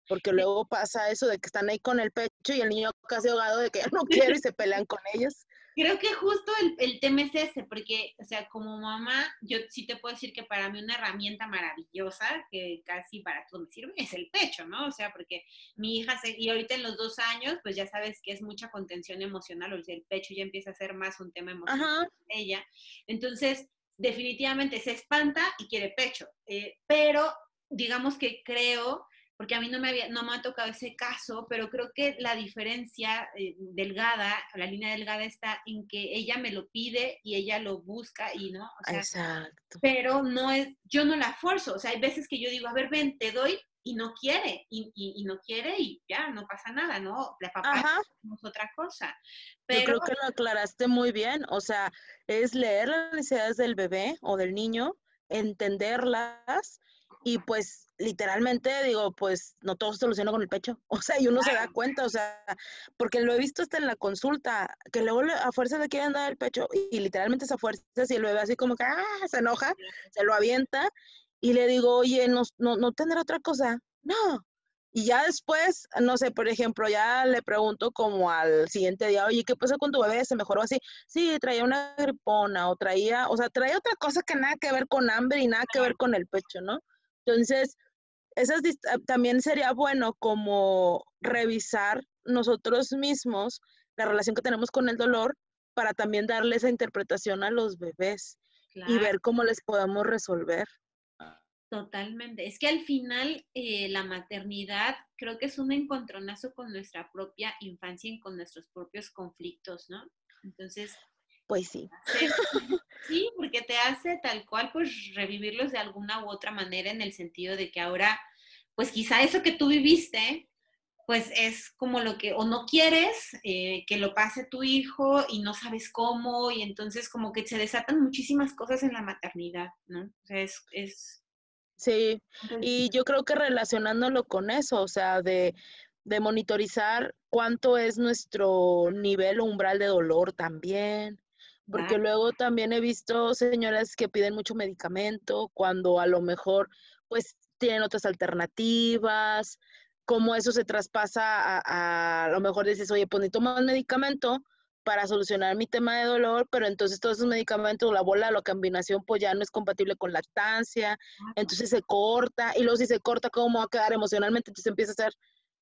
Porque luego pasa eso de que están ahí con el pecho y el niño casi ahogado de que ya no quiere y se pelean con ellos. Creo que justo el, el, tema es ese, porque, o sea, como mamá, yo sí te puedo decir que para mí una herramienta maravillosa, que casi para todo me sirve, es el pecho, ¿no? O sea, porque mi hija, se, y ahorita en los dos años, pues ya sabes que es mucha contención emocional, o sea, el pecho ya empieza a ser más un tema emocional ella. Entonces, definitivamente se espanta y quiere pecho, eh, pero digamos que creo porque a mí no me, había, no me ha tocado ese caso, pero creo que la diferencia eh, delgada, la línea delgada está en que ella me lo pide y ella lo busca y no, o sea, Exacto. pero no es, yo no la forzo, o sea, hay veces que yo digo, a ver, ven, te doy y no quiere, y, y, no quiere y ya, no pasa nada, ¿no? La papá es otra cosa. Pero... Yo creo que lo aclaraste muy bien, o sea, es leer las necesidades del bebé o del niño, entenderlas y pues literalmente digo, pues no todo se soluciona con el pecho. O sea, y uno se da cuenta, o sea, porque lo he visto hasta en la consulta, que luego a fuerza le quieren dar el pecho y, literalmente esa fuerza, si el bebé así como que ah, se enoja, se lo avienta y le digo, oye, no, no, no tener otra cosa. No. Y ya después, no sé, por ejemplo, ya le pregunto como al siguiente día, oye, ¿qué pasa con tu bebé? ¿Se mejoró así? Sí, traía una gripona o traía, o sea, traía otra cosa que nada que ver con hambre y nada que ver con el pecho, ¿no? Entonces, esas ah, también sería bueno como revisar nosotros mismos la relación que tenemos con el dolor para también darle esa interpretación a los bebés y ver cómo les podemos resolver. Totalmente. Es que al final eh, la maternidad creo que es un encontronazo con nuestra propia infancia y con nuestros propios conflictos, ¿no? Entonces, pues sí. Sí, porque te hace tal cual, pues revivirlos de alguna u otra manera en el sentido de que ahora, pues quizá eso que tú viviste, pues es como lo que o no quieres eh, que lo pase tu hijo y no sabes cómo y entonces como que se desatan muchísimas cosas en la maternidad, ¿no? O sea, es... es... Sí, y yo creo que relacionándolo con eso, o sea, de, de monitorizar cuánto es nuestro nivel o umbral de dolor también, porque luego también he visto señoras que piden mucho medicamento cuando a lo mejor pues tienen otras alternativas, como eso se traspasa a, a, lo mejor dices, oye, pues necesito más medicamento para solucionar mi tema de dolor, pero entonces todos esos medicamentos, la bola, la combinación, pues ya no es compatible con lactancia, entonces se corta, y luego si se corta, ¿cómo va a quedar emocionalmente? Entonces empieza a ser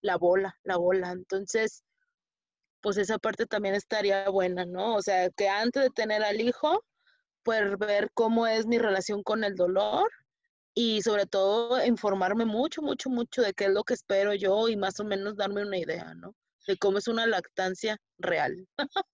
la bola, la bola. Entonces, pues esa parte también estaría buena, ¿no? O sea, que antes de tener al hijo, pues ver cómo es mi relación con el dolor y sobre todo informarme mucho, mucho, mucho de qué es lo que espero yo y más o menos darme una idea, ¿no? De cómo es una lactancia real.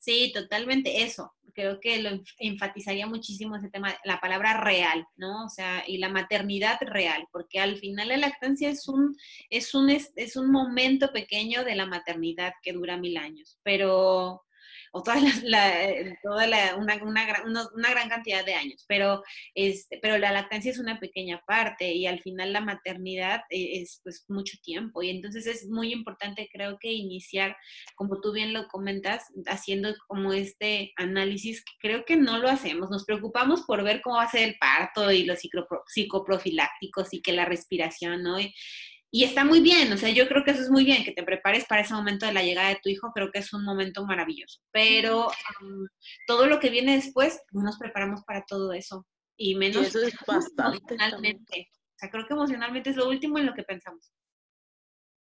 Sí, totalmente eso. Creo que lo enfatizaría muchísimo ese tema, la palabra real, ¿no? O sea, y la maternidad real, porque al final la lactancia es un, es un, es un momento pequeño de la maternidad que dura mil años, pero o toda la, eh, toda la, una, una, gran, una, gran cantidad de años, pero, este, pero la lactancia es una pequeña parte y al final la maternidad e, es pues mucho tiempo y entonces es muy importante creo que iniciar, como tú bien lo comentas, haciendo como este análisis, que creo que no lo hacemos, nos preocupamos por ver cómo va a ser el parto y los psicoprofilácticos y que la respiración, ¿no? Está muy bien, o sea, yo creo que eso es muy bien, que te prepares para ese momento de la llegada de tu hijo, creo que es un momento maravilloso. Pero todo lo que viene después, no nos preparamos para todo eso. Y menos eso es bastante emocionalmente. O sea, creo que emocionalmente es lo último en lo que pensamos.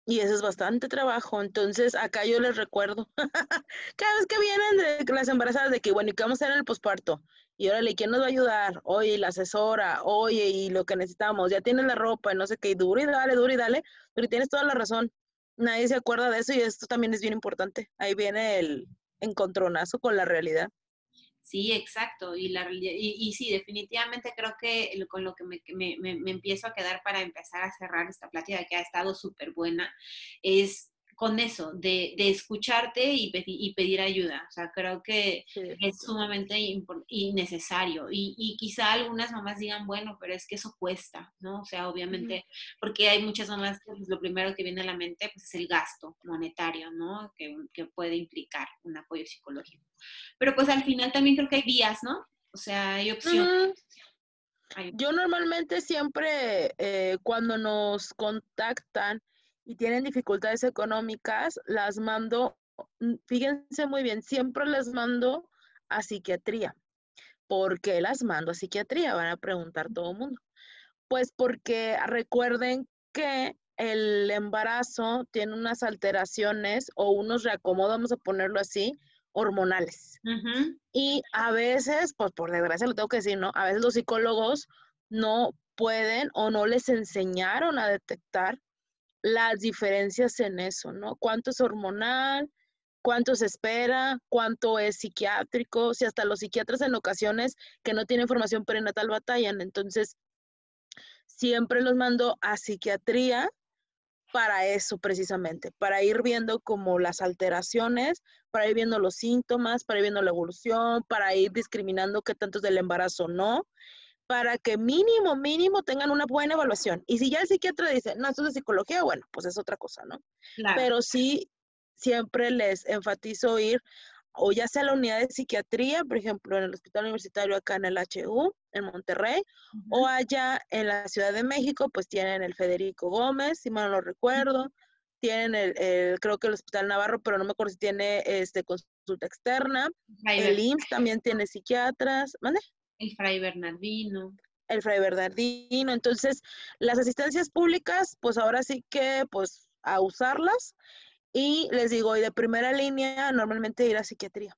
Y eso es bastante trabajo. Entonces, acá yo les recuerdo, cada vez que vienen de las embarazadas, de que, bueno, ¿y qué vamos a hacer en el posparto? Y órale, ¿quién nos va a ayudar? Oye, la asesora, oye, y lo que necesitamos, ya tienes la ropa, y no sé qué, y duro y dale, duro y dale, pero tienes toda la razón. Nadie se acuerda de eso y esto también es bien importante. Ahí viene el encontronazo con la realidad. Sí, exacto. Y, la, y, sí, definitivamente creo que con lo que me, me, empiezo a quedar para empezar a cerrar esta plática que ha estado súper buena es con eso, de, de escucharte y, y, pedir ayuda. O sea, creo que es sumamente innecesario. Y, y, quizá algunas mamás digan, bueno, pero es que eso cuesta, ¿no? O sea, obviamente, porque hay muchas mamás que pues, lo primero que viene a la mente pues, es el gasto monetario, ¿no? Que, que puede implicar un apoyo psicológico. Pero pues al final también creo que hay vías, ¿no? O sea, hay opciones. Yo normalmente siempre eh, cuando nos contactan, y tienen dificultades económicas, las mando, mm, fíjense muy bien, siempre les mando a psiquiatría. ¿Por qué las mando a psiquiatría? Van a preguntar todo el mundo. Pues porque recuerden que el embarazo tiene unas alteraciones o unos reacomodos, vamos a ponerlo así, hormonales. Y a veces, pues por desgracia lo tengo que decir, ¿no? A veces los psicólogos no pueden o no les enseñaron a detectar las diferencias en eso, ¿no? ¿Cuánto es hormonal? ¿Cuánto se espera? ¿Cuánto es psiquiátrico? Si hasta los psiquiatras en ocasiones que no tienen formación perinatal batallan. Entonces, siempre los mando a psiquiatría para eso precisamente, para ir viendo como las alteraciones, para ir viendo los síntomas, para ir viendo la evolución, para ir discriminando qué tanto es del embarazo no, para que mínimo, mínimo tengan una buena evaluación. Y si ya el psiquiatra dice, no, esto es de psicología, bueno, pues es otra cosa, ¿no? Pero sí, siempre les enfatizo ir o ya sea la unidad de psiquiatría, por ejemplo, en el Hospital Universitario acá en el HU, en Monterrey, o allá en la Ciudad de México, pues tienen el Federico Gómez, si mal no recuerdo, tienen el, creo que el Hospital Navarro, pero no me acuerdo si tiene este consulta externa, el IMSS también tiene psiquiatras, ¿mande? El Fray Bernardino. El Fray Bernardino. Entonces, las asistencias públicas, pues ahora sí que, pues, a usarlas. Y les digo, y de primera línea, normalmente ir a psiquiatría,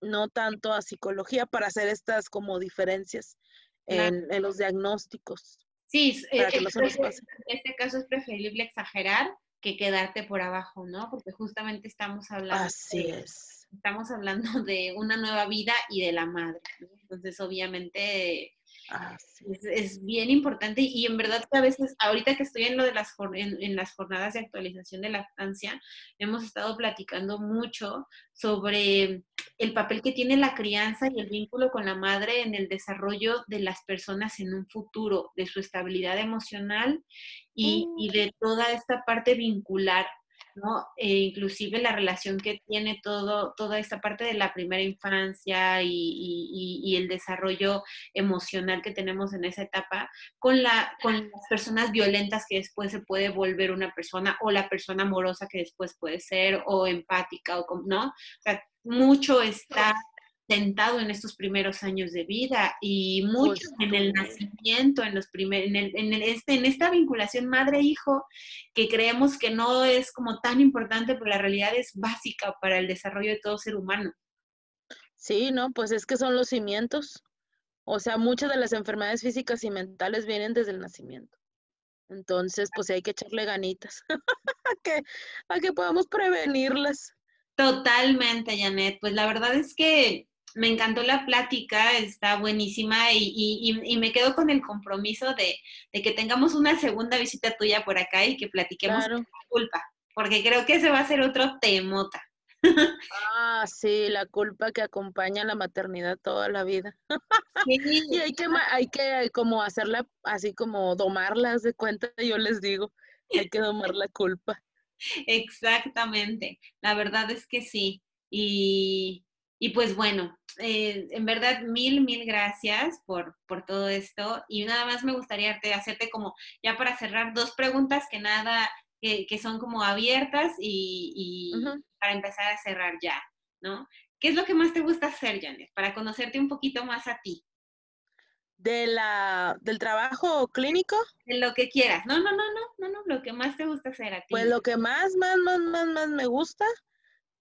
no tanto a psicología para hacer estas como diferencias en, los diagnósticos. Sí, para que no se nos pase. en este caso es preferible exagerar que quedarte por abajo, ¿no? Porque justamente estamos hablando. Así es estamos hablando de una nueva vida y de la madre. Entonces, obviamente, ah, es, bien importante y en verdad que a veces, ahorita que estoy en lo de las, en, las jornadas de actualización de lactancia, hemos estado platicando mucho sobre el papel que tiene la crianza y el vínculo con la madre en el desarrollo de las personas en un futuro, de su estabilidad emocional y, y mm. de toda esta parte vincular ¿no? E inclusive la relación que tiene todo, toda esta parte de la primera infancia y, el desarrollo emocional que tenemos en esa etapa con, la, con las personas violentas que después se puede volver una persona o la persona amorosa que después puede ser o empática o, ¿no? Mucho está sentado en estos primeros años de vida y mucho en el nacimiento, en los primeros, en, en, este, en esta vinculación madre-hijo, que creemos que no es como tan importante, pero la realidad es básica para el desarrollo de todo ser humano. Sí, no, pues es que son los cimientos. O sea, muchas de las enfermedades físicas y mentales vienen desde el nacimiento. Entonces, pues hay que echarle ganitas a, que, a que podamos prevenirlas. Totalmente, Janet. Pues la verdad es que me encantó la plática, está buenísima y, y, y, me quedo con el compromiso de, de, que tengamos una segunda visita tuya por acá y que platiquemos la culpa, porque creo que ese va a ser otro temota. Ah, sí, la culpa que acompaña a la maternidad toda la vida. y hay que, hay que como hacerla así como domarlas de cuenta, yo les digo, hay que domar la culpa. Exactamente, la verdad es que sí. Y, Y pues bueno, eh, en verdad, mil, mil gracias por, por todo esto. Y nada más me gustaría hacerte como, ya para cerrar, dos preguntas que nada, que, son como abiertas y, para empezar a cerrar ya, ¿no? ¿Qué es lo que más te gusta hacer, Janet, para conocerte un poquito más a ti? De la, ¿Del trabajo clínico? De lo que quieras. No, no, no, no, no, no, lo que más te gusta hacer a ti. Pues lo que más, más, más, más, más me gusta,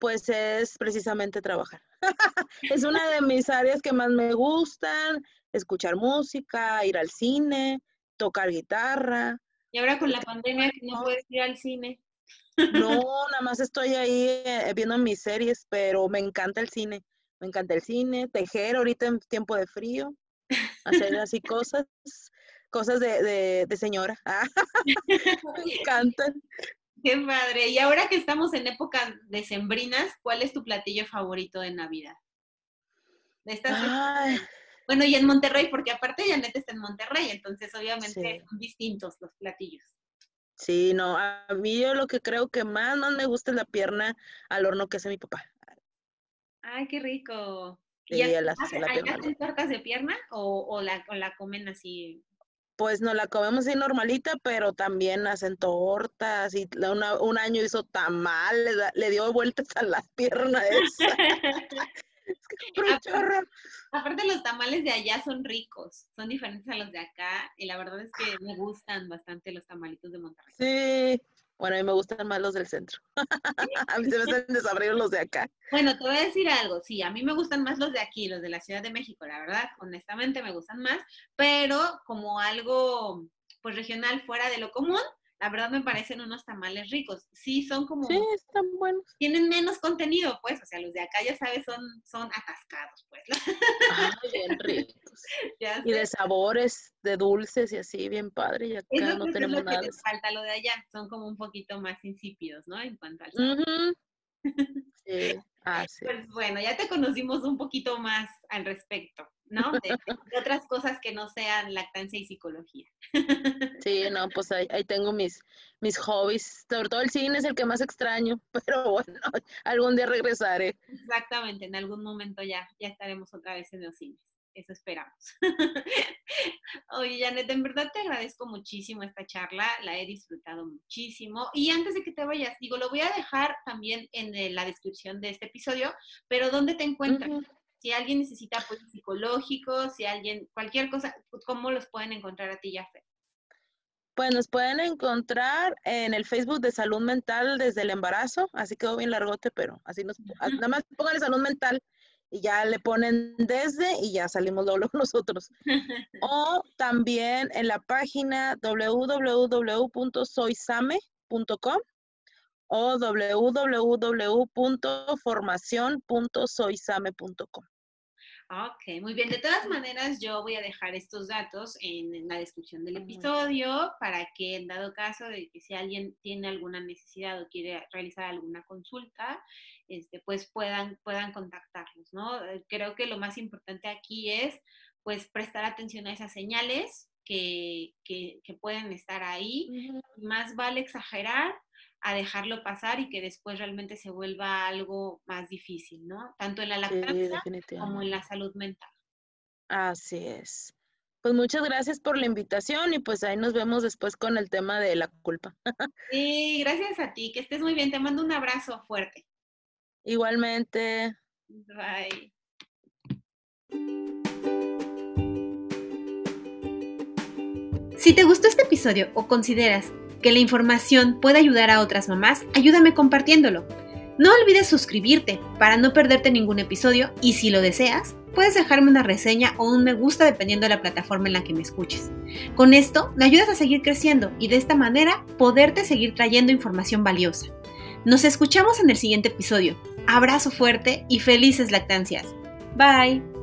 pues es precisamente trabajar. es una de mis áreas que más me gustan, escuchar música, ir al cine, tocar guitarra. Y ahora con la pandemia que no puedes ir al cine. No, nada más estoy ahí eh, viendo mis series, pero me encanta el cine. Me encanta el cine, tejer ahorita en tiempo de frío, hacer así cosas, cosas de, de, señora. me encantan. Qué padre. Y ahora que estamos en época decembrinas, ¿cuál es tu platillo favorito de Navidad? Bueno, y en Monterrey, porque aparte Janet está en Monterrey, entonces obviamente son distintos los platillos. Sí, no, a mí yo lo que creo que más, más me gusta es la pierna al horno que hace mi papá. Ay, qué rico. ¿Y hacen tortas de pierna o, la, o la comen así pues no la comemos así normalita, pero también hacen tortas y un año hizo tamales, le dio vueltas a las piernas esa. Aparte los tamales de allá son ricos, son diferentes a los de acá y la verdad es que me gustan bastante los tamalitos de Monterrey. Sí, bueno, a mí me gustan más los del centro. a mí se me hacen desabridos los de acá. Bueno, te voy a decir algo. Sí, a mí me gustan más los de aquí, los de la Ciudad de México, la verdad. Honestamente me gustan más. Pero como algo, pues regional fuera de lo común, la verdad me parecen unos tamales ricos. Sí, son como... Sí, están buenos. Tienen menos contenido, pues, o sea, los de acá, ya sabes, son, son atascados, pues. Ah, bien ricos. y de sabores, de dulces y así, bien padre, y acá no tenemos es lo nada. Que falta lo de allá, son como un poquito más insípidos, ¿no? En cuanto al sabor. Sí, Pues bueno, ya te conocimos un poquito más al respecto. ¿No? De, otras cosas que no sean lactancia y psicología. Sí, no, pues ahí, tengo mis, mis hobbies. Sobre todo el cine es el que más extraño, pero bueno, algún día regresaré. Exactamente, en algún momento ya, ya estaremos otra vez en los cines. Eso esperamos. Oye, Janet, en verdad te agradezco muchísimo esta charla, la he disfrutado muchísimo. Y antes de que te vayas, digo, lo voy a dejar también en la descripción de este episodio, pero ¿dónde te encuentras? Si alguien necesita apoyo psicológico, si alguien, cualquier cosa, ¿cómo los pueden encontrar a ti, Jafet? Pues nos pueden encontrar en el Facebook de Salud Mental desde el embarazo, así quedó bien largote, pero así nos, nada más pongan Salud Mental y ya le ponen desde y ya salimos luego nosotros. o también en la página www.soysame.com o www.formación.soysame.com. Ok, muy bien. De todas maneras, yo voy a dejar estos datos en, la descripción del episodio para que en dado caso de que si alguien tiene alguna necesidad o quiere realizar alguna consulta, este, pues puedan, puedan contactarlos, ¿no? Creo que lo más importante aquí es pues prestar atención a esas señales que, que, pueden estar ahí. Más vale exagerar a dejarlo pasar y que después realmente se vuelva algo más difícil, ¿no? Tanto en la lactancia como en la salud mental. Así es. Pues muchas gracias por la invitación y pues ahí nos vemos después con el tema de la culpa. Sí, gracias a ti, que estés muy bien. Te mando un abrazo fuerte. Igualmente. Bye. Si te gustó este episodio o consideras que la información pueda ayudar a otras mamás, ayúdame compartiéndolo. No olvides suscribirte para no perderte ningún episodio y si lo deseas, puedes dejarme una reseña o un me gusta dependiendo de la plataforma en la que me escuches. Con esto me ayudas a seguir creciendo y de esta manera poderte seguir trayendo información valiosa. Nos escuchamos en el siguiente episodio. Abrazo fuerte y felices lactancias. Bye.